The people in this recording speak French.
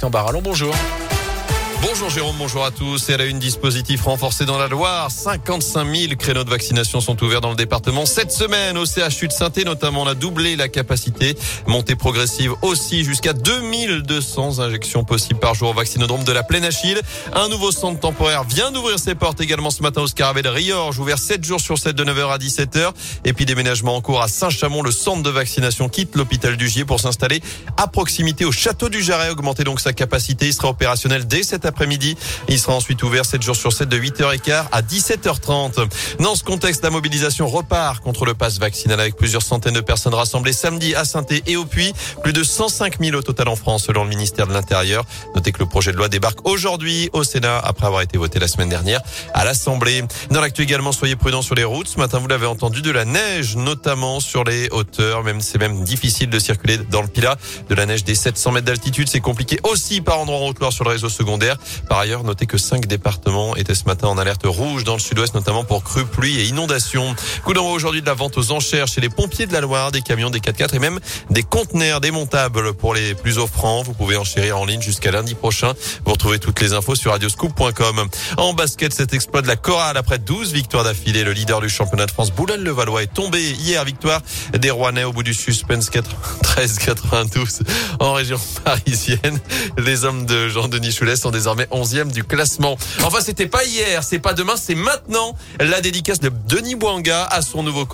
En Barallon, bonjour. Bonjour Jérôme, bonjour à tous. Et à la une dispositif renforcé dans la Loire, 55 000 créneaux de vaccination sont ouverts dans le département cette semaine au CHU de saint notamment. On a doublé la capacité, montée progressive aussi jusqu'à 2200 injections possibles par jour au vaccinodrome de la Plaine Achille. Un nouveau centre temporaire vient d'ouvrir ses portes également ce matin au Scarabée Riorge, ouvert 7 jours sur 7 de 9h à 17h. Et puis déménagement en cours à Saint-Chamond, le centre de vaccination quitte l'hôpital du Gier pour s'installer à proximité au château du Jarret, augmenter donc sa capacité. Il sera opérationnel dès cet après-midi. Il sera ensuite ouvert 7 jours sur 7 de 8h15 à 17h30. Dans ce contexte, la mobilisation repart contre le pass vaccinal avec plusieurs centaines de personnes rassemblées samedi à saint et au Puy. Plus de 105 000 au total en France selon le ministère de l'Intérieur. Notez que le projet de loi débarque aujourd'hui au Sénat après avoir été voté la semaine dernière à l'Assemblée. Dans l'actu également, soyez prudents sur les routes. Ce matin, vous l'avez entendu, de la neige, notamment sur les hauteurs. Même c'est même difficile de circuler dans le Pilat. De la neige des 700 mètres d'altitude, c'est compliqué aussi par endroits en Haute-Loire sur le réseau secondaire. Par ailleurs, notez que cinq départements étaient ce matin en alerte rouge dans le sud-ouest, notamment pour crues, pluie et inondations. Coup d'envoi aujourd'hui de la vente aux enchères chez les pompiers de la Loire, des camions, des 4x4 et même des conteneurs démontables pour les plus offrants. Vous pouvez enchérir en ligne jusqu'à lundi prochain. Vous retrouvez toutes les infos sur radioscoop.com. En basket, cet exploit de la chorale après 12 victoires d'affilée. Le leader du championnat de France, Boulogne-le-Valois, est tombé hier. Victoire des Rouennais au bout du suspense 13-92 en région parisienne. Les hommes de Jean-Denis Choulet sont désormais 11e du classement. Enfin, c'était pas hier, c'est pas demain, c'est maintenant la dédicace de Denis Bouanga à son nouveau